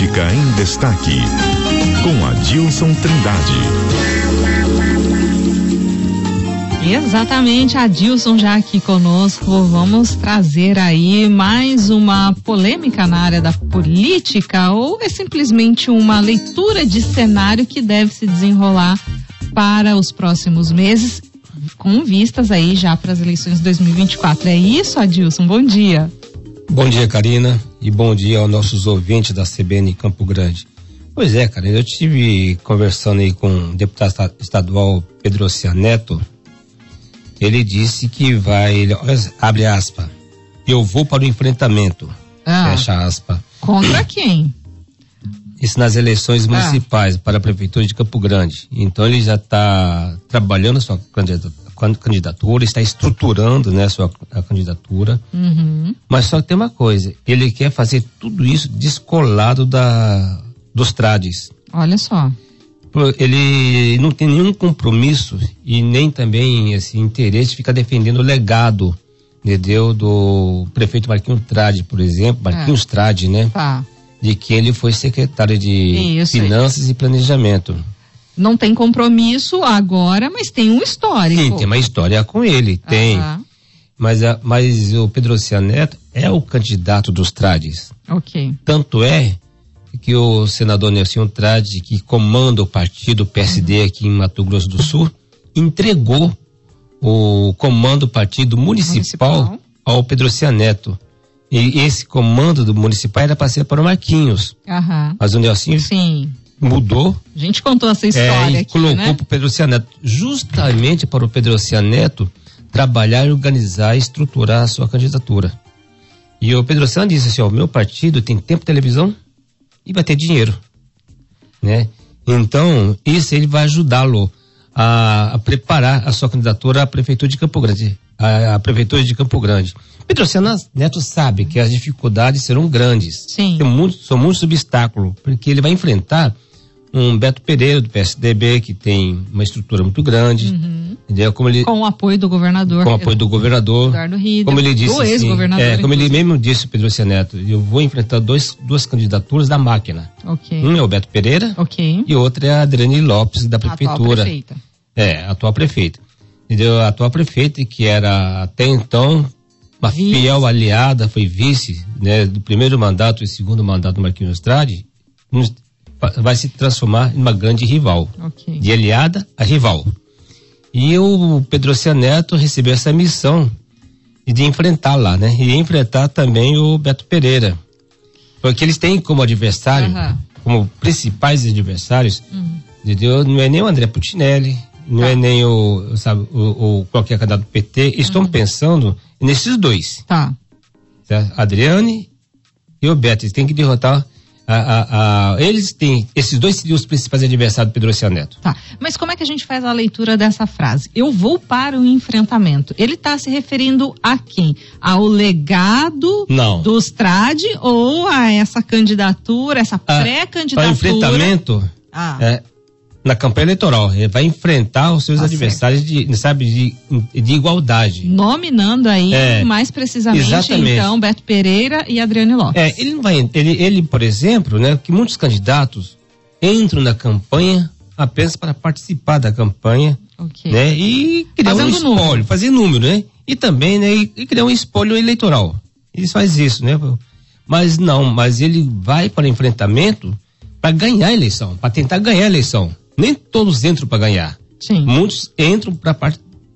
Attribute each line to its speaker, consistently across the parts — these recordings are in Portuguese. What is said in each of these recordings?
Speaker 1: Política em Destaque, com Adilson Trindade.
Speaker 2: Exatamente, Adilson já aqui conosco. Vamos trazer aí mais uma polêmica na área da política ou é simplesmente uma leitura de cenário que deve se desenrolar para os próximos meses, com vistas aí já para as eleições de 2024. É isso, Adilson? Bom dia.
Speaker 3: Bom dia, Karina, e bom dia aos nossos ouvintes da CBN Campo Grande. Pois é, Karina, eu tive conversando aí com o deputado estadual Pedro Cianeto. Ele disse que vai, ele, abre aspas, eu vou para o enfrentamento, ah, fecha aspas.
Speaker 2: Contra quem?
Speaker 3: Isso nas eleições ah. municipais para a prefeitura de Campo Grande. Então ele já está trabalhando a sua candidatura, está estruturando né, a sua a candidatura. Uhum. Mas só tem uma coisa, ele quer fazer tudo isso descolado da, dos trades.
Speaker 2: Olha só.
Speaker 3: Ele não tem nenhum compromisso e nem também esse interesse de ficar defendendo o legado, entendeu? Do prefeito Marquinhos Trade, por exemplo, Marquinhos é. Trade, né? Tá. De que ele foi secretário de Isso, Finanças e Planejamento.
Speaker 2: Não tem compromisso agora, mas tem um histórico.
Speaker 3: Sim, tem uma história com ele, tem. Mas, mas o Pedro Neto é o candidato dos trades.
Speaker 2: Ok.
Speaker 3: Tanto é que o senador Nelson Trade, que comanda o partido PSD uhum. aqui em Mato Grosso do Sul, entregou o comando do partido municipal, municipal. ao Pedro Neto. E esse comando do municipal era para ser para o Marquinhos.
Speaker 2: Uhum.
Speaker 3: Mas o Nelson Sim. mudou.
Speaker 2: A gente contou essa história é, e aqui,
Speaker 3: colocou
Speaker 2: né?
Speaker 3: para o Pedro Neto, justamente para o Pedro Neto trabalhar, organizar e estruturar a sua candidatura. E o Pedro Neto disse assim, ó, o meu partido tem tempo de televisão, e vai ter dinheiro, né? Então, isso ele vai ajudá-lo a, a, preparar a sua candidatura à prefeitura de Campo Grande, à, à prefeitura de Campo Grande. Pedro Neto sabe que as dificuldades serão grandes.
Speaker 2: Sim.
Speaker 3: Muito, são muitos obstáculos, porque ele vai enfrentar um Beto Pereira do PSDB que tem uma estrutura muito grande, uhum. Entendeu? Como ele
Speaker 2: com o apoio do governador,
Speaker 3: com o apoio do governador,
Speaker 2: Eduardo
Speaker 3: como ele disse, assim, é, como ele mesmo disse Pedro Neto, eu vou enfrentar dois duas candidaturas da máquina.
Speaker 2: Okay.
Speaker 3: Um é o Beto Pereira,
Speaker 2: okay.
Speaker 3: e outra é a Adriane Lopes da prefeitura. A atual
Speaker 2: prefeita.
Speaker 3: É, a atual prefeita. Entendeu? A atual prefeita que era até então uma vice. fiel aliada, foi vice, né, do primeiro mandato e segundo mandato do Marquinhos Estrade, vai se transformar em uma grande rival.
Speaker 2: Okay.
Speaker 3: De aliada a rival. E o Pedro Neto recebeu essa missão de enfrentar lá, né? E enfrentar também o Beto Pereira. Porque eles têm como adversário, uhum. como principais adversários, uhum. entendeu? não é nem o André Putinelli, não é tá. é nem o, sabe, o, o qualquer candidato do PT. Estão uhum. pensando nesses dois.
Speaker 2: Tá.
Speaker 3: Certo? Adriane e o Beto. Eles têm que derrotar a, a, a, eles têm, esses dois seriam os principais adversários do Pedro Neto.
Speaker 2: Tá, mas como é que a gente faz a leitura dessa frase? Eu vou para o enfrentamento. Ele está se referindo a quem? Ao legado
Speaker 3: Não.
Speaker 2: dos trade ou a essa candidatura, essa pré-candidatura?
Speaker 3: Para o enfrentamento, ah. é, na campanha eleitoral. Ele vai enfrentar os seus tá adversários de, sabe, de, de igualdade.
Speaker 2: Nominando aí é, mais precisamente exatamente. então Beto Pereira e Adriane Lopes.
Speaker 3: É, ele não vai, ele, ele, por exemplo, né, que muitos candidatos entram na campanha apenas para participar da campanha,
Speaker 2: okay.
Speaker 3: né, e criar Fazendo um espólio, número. fazer número, né, e também, né, e, e criar um espólio eleitoral. Eles fazem isso, né, mas não, mas ele vai para enfrentamento para ganhar a eleição, para tentar ganhar a eleição nem todos entram para ganhar.
Speaker 2: Sim.
Speaker 3: Muitos entram para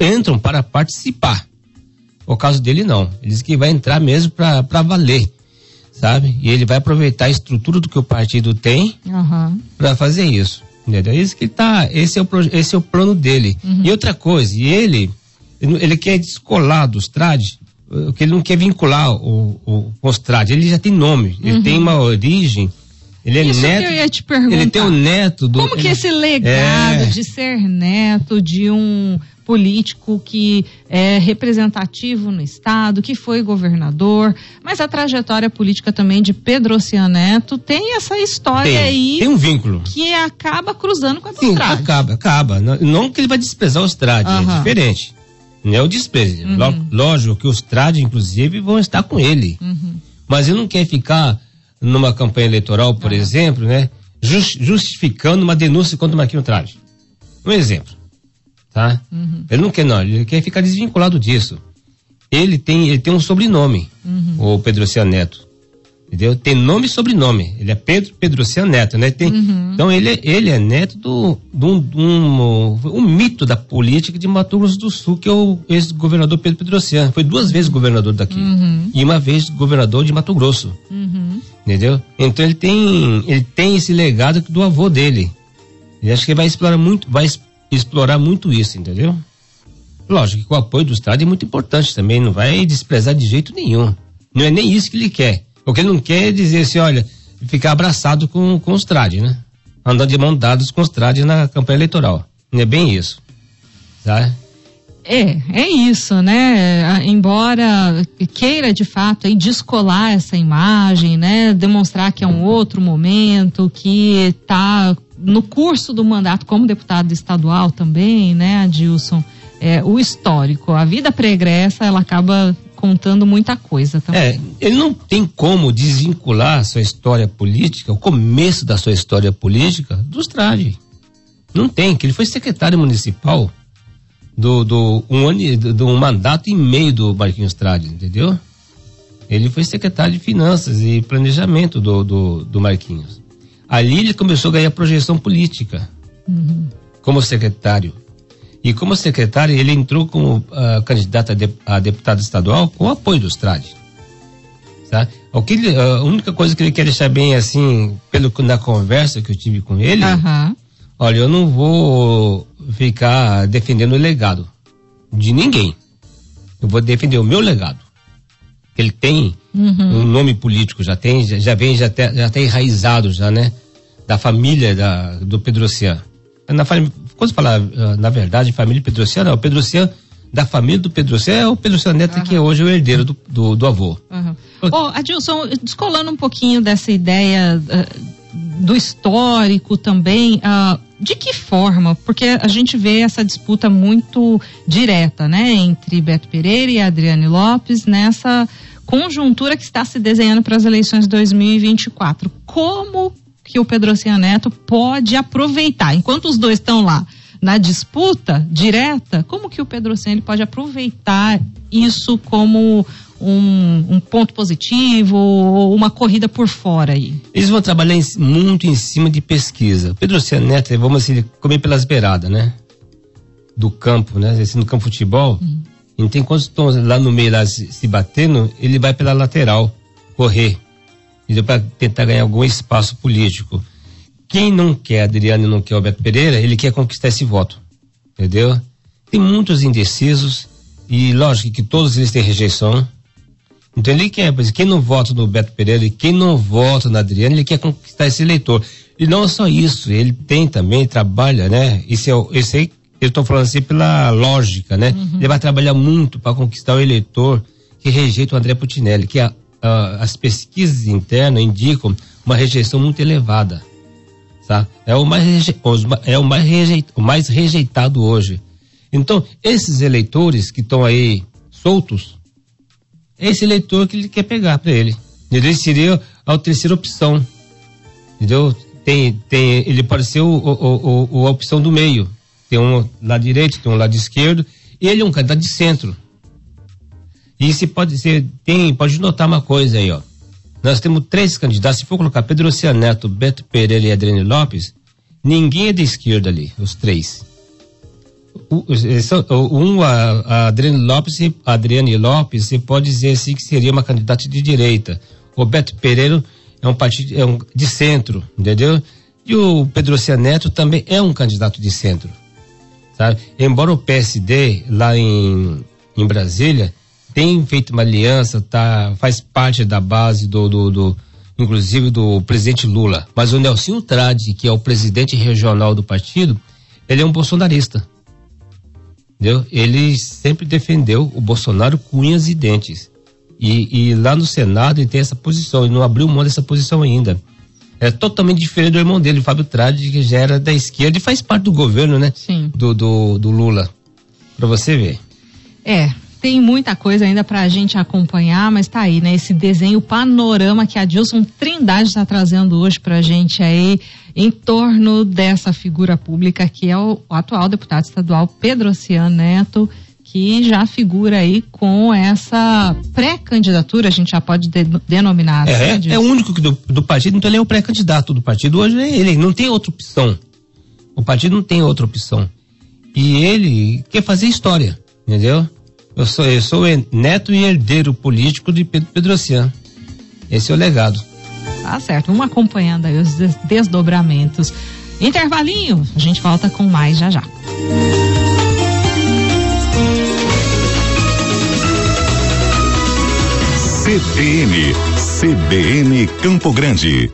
Speaker 3: entram para participar. O caso dele não. Ele diz que vai entrar mesmo para valer, sabe? E ele vai aproveitar a estrutura do que o partido tem
Speaker 2: uhum.
Speaker 3: para fazer isso. Entendeu? Isso que tá, esse é o esse é o plano dele. Uhum. E outra coisa, e ele ele quer descolar dos trades, que ele não quer vincular o, o, os trades. Ele já tem nome, uhum. ele tem uma origem ele é
Speaker 2: Isso
Speaker 3: neto.
Speaker 2: Que eu ia te perguntar.
Speaker 3: Ele tem o neto do.
Speaker 2: Como que esse legado é... de ser neto de um político que é representativo no estado, que foi governador, mas a trajetória política também de Pedro Neto tem essa história
Speaker 3: tem,
Speaker 2: aí.
Speaker 3: Tem um vínculo.
Speaker 2: Que acaba cruzando com a
Speaker 3: Sim, acaba, acaba. Não, que ele vai desprezar os trades, uhum. é diferente. Não é o desprezo. Uhum. Lógico que os trades, inclusive, vão estar com ele.
Speaker 2: Uhum.
Speaker 3: Mas ele não quer ficar numa campanha eleitoral, por exemplo, né? justificando uma denúncia contra o Marquinhos Trade. Um exemplo, tá? Uhum. Ele não quer, não, ele quer ficar desvinculado disso. Ele tem, ele tem um sobrenome, uhum. o Pedro Oceano Neto. Entendeu? Tem nome e sobrenome. Ele é Pedro Pedro Neto, né? Tem, uhum. Então ele, é, ele é neto do, do, do um, um, mito da política de Mato Grosso do Sul, que é o ex-governador Pedro Pedrociano. Foi duas vezes governador daqui. Uhum. E uma vez governador de Mato Grosso. Entendeu? Então ele tem, ele tem esse legado do avô dele. E acho que vai explorar muito, vai explorar muito isso, entendeu? Lógico que o apoio do Estado é muito importante também, não vai desprezar de jeito nenhum. Não é nem isso que ele quer. O que ele não quer é dizer assim, olha, ficar abraçado com, com os trades, né? Andando de mão dadas com os trades na campanha eleitoral. Não é bem isso. Tá?
Speaker 2: É, é isso, né? Embora queira de fato aí descolar essa imagem, né? Demonstrar que é um outro momento, que está no curso do mandato como deputado estadual também, né, Adilson? É, o histórico, a vida pregressa, ela acaba contando muita coisa também.
Speaker 3: É, ele não tem como desvincular sua história política, o começo da sua história política, dos Trade. Não tem, que ele foi secretário municipal do, do, um, ano, do, do um mandato e meio do Marquinhos Trade, entendeu? Ele foi secretário de Finanças e Planejamento do, do, do Marquinhos. Ali ele começou a ganhar projeção política uhum. como secretário. E como secretário, ele entrou como uh, candidato a, de, a, deputado estadual com o apoio dos TRAD. Tá? O que ele, a única coisa que ele quer deixar bem assim, pelo, na conversa que eu tive com ele, uhum. olha, eu não vou ficar defendendo o legado de ninguém. Eu vou defender o meu legado. Ele tem uhum. um nome político, já tem, já, já vem, já tem, já tem enraizado já, né? Da família da, do Pedrocian. Na, quando falar, ah, na verdade, família Pedrocian, o Pedrocian da família do Pedrocian é o Pedrocian Neto, uhum. que é hoje o herdeiro do, do, do avô.
Speaker 2: Uhum. Oh, Adilson, descolando um pouquinho dessa ideia uh, do histórico também, uh, de que forma? Porque a gente vê essa disputa muito direta, né, entre Beto Pereira e Adriane Lopes nessa conjuntura que está se desenhando para as eleições de 2024. Como que o Pedro Neto pode aproveitar, enquanto os dois estão lá na disputa direta, como que o Pedro ele pode aproveitar isso como um, um, ponto positivo ou uma corrida por fora aí?
Speaker 3: Eles vão trabalhar em, muito em cima de pesquisa. Pedro Neto, vamos assim, comer pelas beiradas, né? Do campo, né? Assim, no campo de futebol. Uhum. Então, enquanto estão lá no meio, lá se, se batendo, ele vai pela lateral, correr. Para tentar ganhar algum espaço político. Quem não quer Adriano e não quer Alberto Pereira, ele quer conquistar esse voto. Entendeu? Tem muitos indecisos e lógico que todos eles têm rejeição. Então ele quer, mas quem não vota no Beto Pereira e quem não vota na Adriana, ele quer conquistar esse eleitor. E não só isso, ele tem também, trabalha, né? Esse, é, esse aí, eu estou falando assim pela lógica, né? Uhum. Ele vai trabalhar muito para conquistar o eleitor que rejeita o André Putinelli, que a, a, as pesquisas internas indicam uma rejeição muito elevada. Tá? É o mais, reje, é o mais, rejeitado, o mais rejeitado hoje. Então, esses eleitores que estão aí soltos, é esse eleitor que ele quer pegar para ele. Ele seria a terceira opção. Entendeu? Tem, tem, ele pode ser o, o, o, a opção do meio. Tem um lado direito, tem um lado esquerdo. Ele é um candidato de centro. E se pode ser, tem, pode notar uma coisa aí, ó. Nós temos três candidatos. Se for colocar Pedro Oceano Neto, Beto Pereira e Adriane Lopes, ninguém é da esquerda ali, os três um, a, a Adriane Lopes, Adriane Lopes, você pode dizer assim que seria uma candidata de direita. O Beto Pereira é um partido é um, de centro, entendeu? E o Pedro Neto também é um candidato de centro, sabe? Embora o PSD lá em, em Brasília tenha feito uma aliança, tá, faz parte da base do, do, do inclusive do presidente Lula, mas o Nelson Trade, que é o presidente regional do partido, ele é um bolsonarista. Entendeu? Ele sempre defendeu o Bolsonaro com unhas e dentes. E, e lá no Senado ele tem essa posição, e não abriu mão dessa posição ainda. É totalmente diferente do irmão dele, o Fábio Trade, que já era da esquerda e faz parte do governo, né?
Speaker 2: Sim.
Speaker 3: Do, do, do Lula. Pra você ver.
Speaker 2: É, Tem muita coisa ainda para a gente acompanhar, mas tá aí, né? Esse desenho panorama que a Dilson Trindade está trazendo hoje para a gente aí em torno dessa figura pública que é o, atual deputado estadual Pedro Oceano Neto, que já figura aí com essa pré-candidatura, a gente já pode de, denominar
Speaker 3: é, assim. É, é o único do, do partido, então ele é o pré-candidato do partido. Hoje ele, não tem outra opção. O partido não tem outra opção. E ele quer fazer história, entendeu? Eu sou, eu sou neto e herdeiro político de Pedro Pedrocian. Esse é o legado.
Speaker 2: Tá certo, vamos acompanhando aí os desdobramentos. Intervalinho, a gente volta com mais já já.
Speaker 1: CBN, CBN Campo Grande.